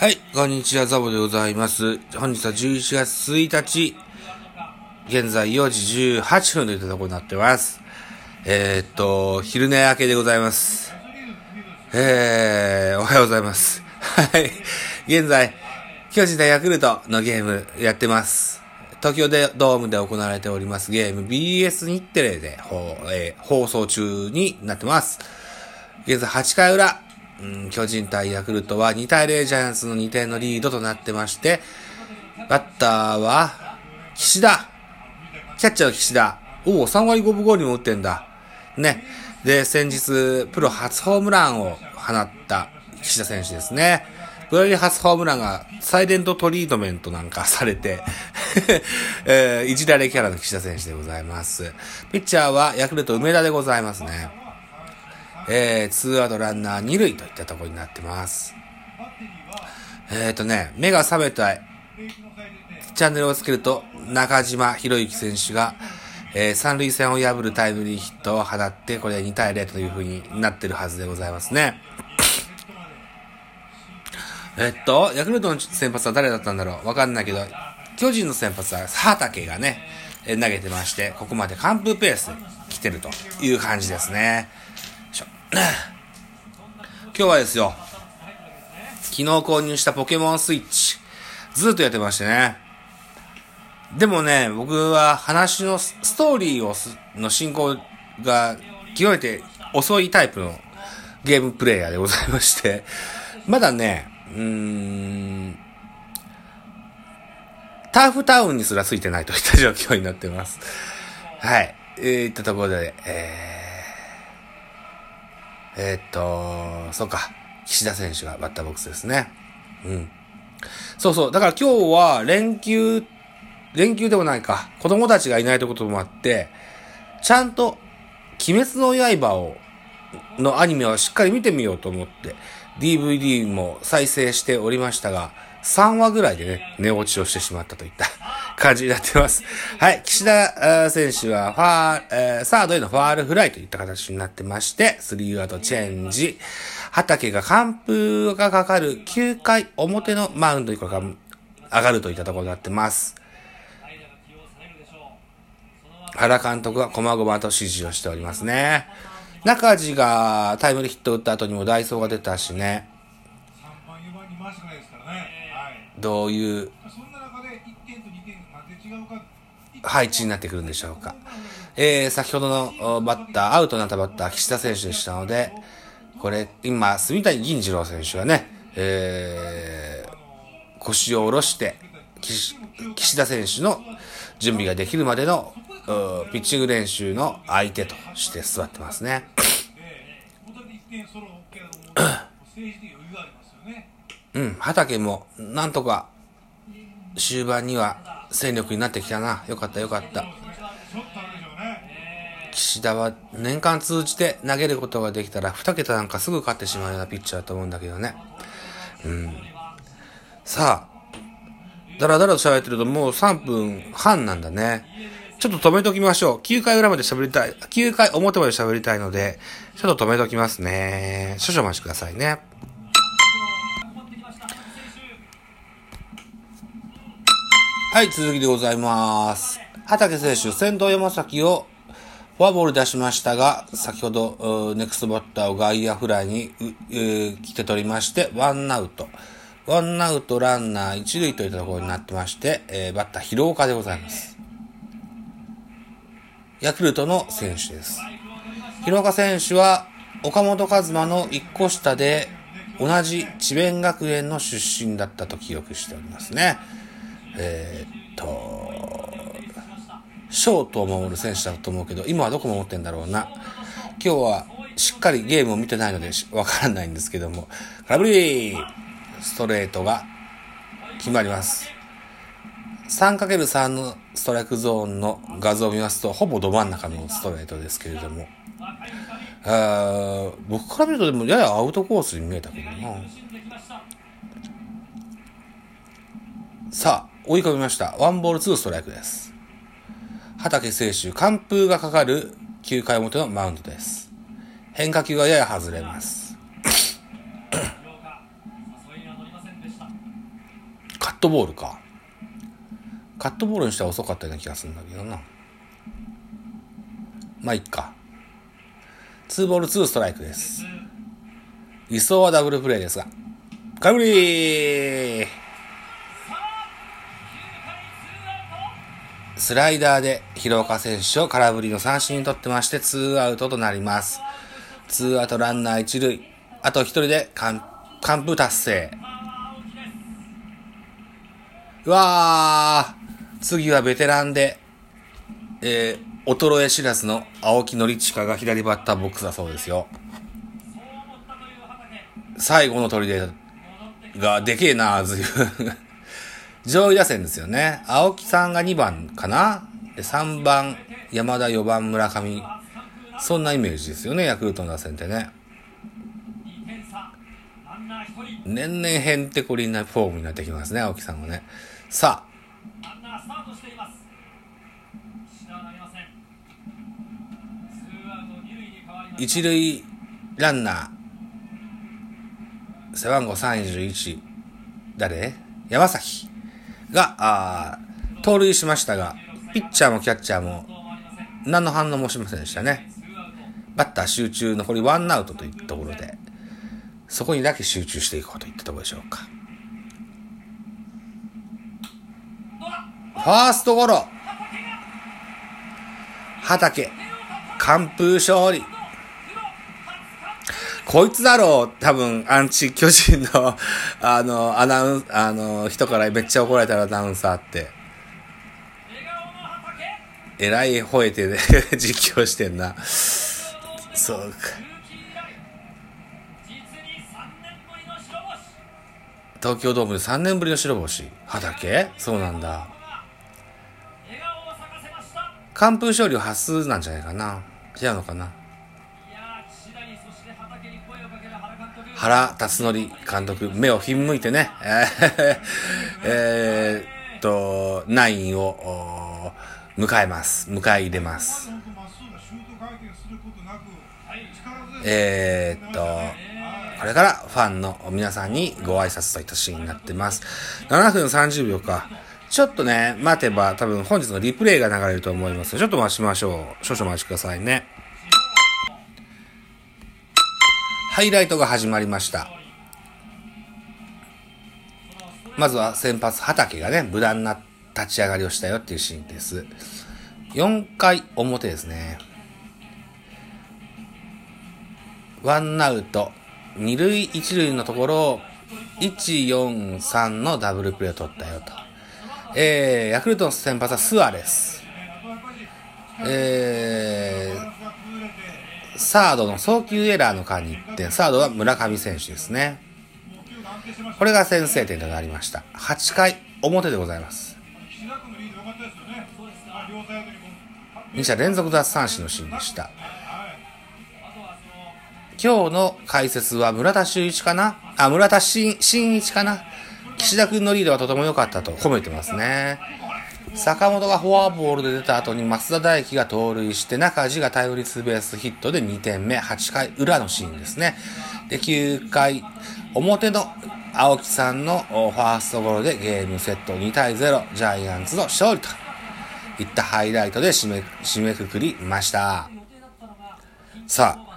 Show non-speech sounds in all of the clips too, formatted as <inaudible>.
はい、こんにちは、ザボでございます。本日は11月1日、現在4時18分といったところになってます。えー、っと、昼寝明けでございます。えー、おはようございます。はい、現在、巨人対ヤクルトのゲームやってます。東京でドームで行われておりますゲーム BS 日テレで、えー放送中になってます。現在8回裏、うん、巨人対ヤクルトは2対0ジャイアンツの2点のリードとなってまして、バッターは、岸田。キャッチャーの岸田。おお、3割5分5厘も打ってんだ。ね。で、先日、プロ初ホームランを放った岸田選手ですね。プロ入り初ホームランがサイレントトリートメントなんか <laughs> されて、えー、いじられキャラの岸田選手でございます。ピッチャーはヤクルト梅田でございますね。えー、ツーアウトランナー二塁といったところになってます。えーとね、目が覚めたい。チャンネルをつけると、中島博之選手が、えー、三塁線を破るタイムリーヒットを放って、これ2対0という風になってるはずでございますね。えっと、ヤクルトの先発は誰だったんだろう？わかんないけど、巨人の先発は畑がね、投げてまして、ここまで完封ペースで来てるという感じですね。今日はですよ、昨日購入したポケモンスイッチ、ずっとやってましてね。でもね、僕は話のストーリーをの進行が極めて遅いタイプのゲームプレイヤーでございまして、まだね、うーん、ターフタウンにすらついてないといった状況になってます。はい。えー、いったところで、えー、えー、っと、そうか。岸田選手がバッターボックスですね。うん。そうそう。だから今日は連休、連休でもないか。子供たちがいないということもあって、ちゃんと、鬼滅の刃を、のアニメをしっかり見てみようと思って、DVD も再生しておりましたが、3話ぐらいでね、寝落ちをしてしまったといった感じになってます。<laughs> はい、岸田選手はファー、えーサードへのファールフライといった形になってまして、スリーアウトチェンジ。畑が完封がかかる9回表のマウンドにこれが上がるといったところになってます。原監督は細々と指示をしておりますね。中地がタイムリーヒットを打った後にもダイソーが出たしね、3番、4番に回してないですからね、はい、どういうそんな中で1点と2点がなんで違うか、配置になってくるんでしょうか。えー、先ほどのバッター、アウトになったバッター、岸田選手でしたので、これ、今、住谷銀次郎選手がね、えー、腰を下ろして、岸岸田選手の準備ができるまでの、ピッチング練習の相手として座ってます。ね。うん、畑も、なんとか、終盤には戦力になってきたな。よかったよかった。岸田は年間通じて投げることができたら2桁なんかすぐ勝ってしまうようなピッチャーだと思うんだけどね。うん。さあ、だらだらと喋ってるともう3分半なんだね。ちょっと止めときましょう。9回裏まで喋りたい。9回表まで喋りたいので、ちょっと止めときますね。少々お待ちくださいね。はい、続きでございます。畑選手、先頭山崎をフォアボール出しましたが、先ほど、ネクストバッターを外野フライに、来て取りまして、ワンアウト。ワンアウトランナー一塁といったところになってまして、えーバッター広岡でございます。ヤクルトの選手です。広岡選手は、岡本和真の一個下で、同じ智弁学園の出身だったと記憶しておりますね。えーと、ショートを守る選手だと思うけど、今はどこ守ってんだろうな。今日はしっかりゲームを見てないのでわからないんですけども、空振りストレートが決まります。3×3 のストライクゾーンの画像を見ますと、ほぼど真ん中のストレートですけれども、あ僕から見るとでもややアウトコースに見えたけどな。さあ、追い込みました。ワンボールツーストライクです。畑選手、完封がかかる9回表のマウンドです。変化球がやや外れます。<coughs> カットボールか。カットボールにしたら遅かったような気がするんだけどな。まあ、いっか。ツーボールツーストライクです。理想はダブルプレーですが。空振りスライダーで広岡選手を空振りの三振に取ってまして、ツーアウトとなります。ツーアウトランナー一塁。あと一人で完完封達成。うわー次はベテランで、えー、衰え知らずの青木則親が左バッターボックスだそうですよ。最後の砦がでけえなーずいぶん。上位打線ですよね。青木さんが2番かなで、3番山田、4番村上。そんなイメージですよね、ヤクルトの打線ってね。年々へんてこりんなフォームになってきますね、青木さんはね。さあ、一塁ランナー、背番号31、誰？山崎が、あー盗塁しましたが、ピッチャーもキャッチャーも、何の反応もしませんでしたね。バッター集中残りワンアウトといったところで、そこにだけ集中していこうといったところでしょうか。ファーストゴロ。畑。完封勝利。こいつだろう、多分、アンチ巨人の、<laughs> あの、アナウン、あの、人からめっちゃ怒られたアナウンサーって。えらい吠えてね、<laughs> 実況してんな。そうか。東京ドームで3年ぶりの白星。畑？そうなんだ。完封勝利は初なんじゃないかな。違うのかな。原辰徳監督、目をひんむいてね、<laughs> えーえっと、ナインを迎えます。迎え入れます。えーっと、これからファンの皆さんにご挨拶といたシーンになってます。7分30秒か。ちょっとね、待てば多分本日のリプレイが流れると思います。ちょっと待ちましょう。少々お待ちくださいね。ハイライトが始まりました。まずは先発畑がね、無難な立ち上がりをしたよっていうシーンです。4回表ですね。ワンアウト、二塁一塁のところ、1、4、3のダブルプレーを取ったよと。えー、ヤクルトの先発はスアレス。えー、サードの送球エラーの間に1点、サードは村上選手ですね。これが先制点となりました。8回表でございます。2者連続奪三振のシーンでした。今日の解説は村田修一かな？あ、村田真一かな？岸田君のリードはとても良かったと褒めてますね。坂本がフォアボールで出た後に増田大輝が盗塁して中地がタイムリーツーベースヒットで2点目、8回裏のシーンですね。で、9回表の青木さんのファーストゴロでゲームセット2対0、ジャイアンツの勝利といったハイライトで締め、締めくくりました。さあ、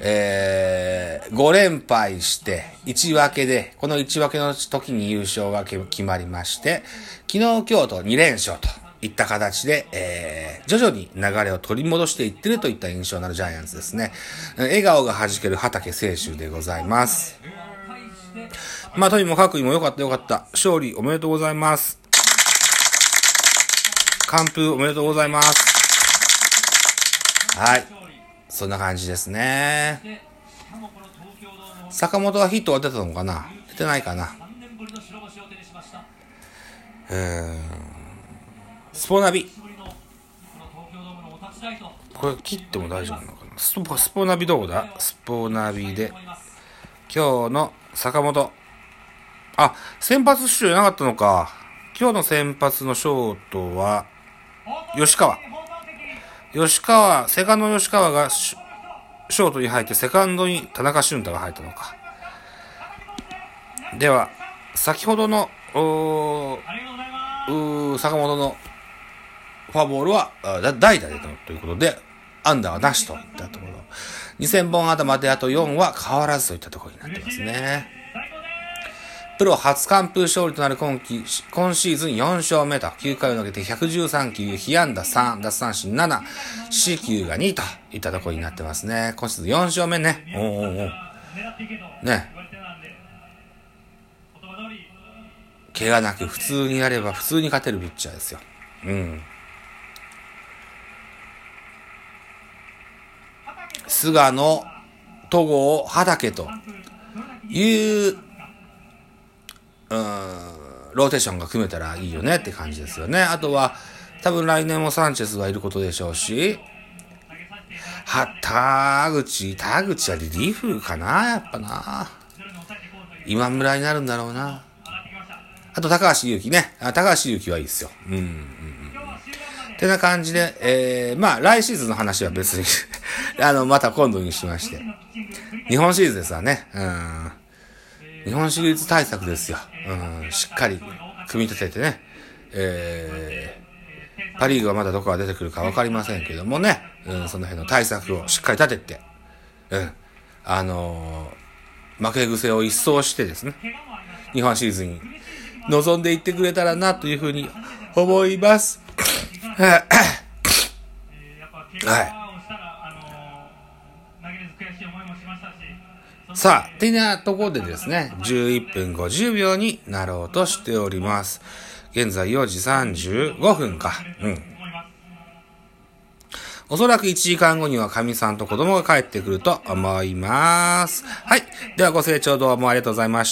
えー、5連敗して、1分けで、この1分けの時に優勝が決まりまして、昨日、今日と2連勝といった形で、えー、徐々に流れを取り戻していってるといった印象のあるジャイアンツですね。笑顔が弾ける畑清舟でございます。まあ、とにもかくにも良かった良かった。勝利おめでとうございます。完封おめでとうございます。はい。そんな感じですね。坂本はヒットは出たのかな？出てないかな？うーん。スポナビ。これ切っても大丈夫なのかな？スポスポナビどこだ？スポナビで。今日の坂本。あ、先発出場なかったのか。今日の先発のショートは、吉川。吉川、セカンドの吉川がショートに入って、セカンドに田中俊太が入ったのか。では、先ほどのう。う坂本のフォアボールは代打でとということで、アンダーはなしといったところ。2000本頭であと4は変わらずといったところになってますね。プロ初完封勝利となる今季、今シーズン4勝目と、9回を投げて113球、被安打3、奪三振7、四球が2といったところになってますね。今シーズン4勝目ね。おーおーおーね、怪我なく普通にやれば普通に勝てるピッチャーですよ。うん。菅野、戸郷、畑という、うん、ローテーションが組めたらいいよねって感じですよね。あとは、多分来年もサンチェスがいることでしょうし、は、田口、田口はリリーフかなやっぱな。今村になるんだろうな。あと、高橋祐希ね。あ高橋祐希はいいですよ。うん。うんうんてな感じで、えー、まあ、来シーズンの話は別に、<laughs> あの、また今度にしまして。日本シリーズですわね。うん。日本シリーズ対策ですよ。うん。しっかり組み立ててね。えー、パリーグはまだどこが出てくるかわかりませんけどもね。うん、その辺の対策をしっかり立てて、うん。あのー負け癖を一掃してですね。日本シリーズに臨んでいってくれたらなというふうに思います。<laughs> やっぱ怪我をしたら、あの投げれず悔しいさあ、てなところでですね、11分50秒になろうとしております。現在4時35分か。うん。おそらく1時間後には神さんと子供が帰ってくると思います。はい。ではご清聴どうもありがとうございました。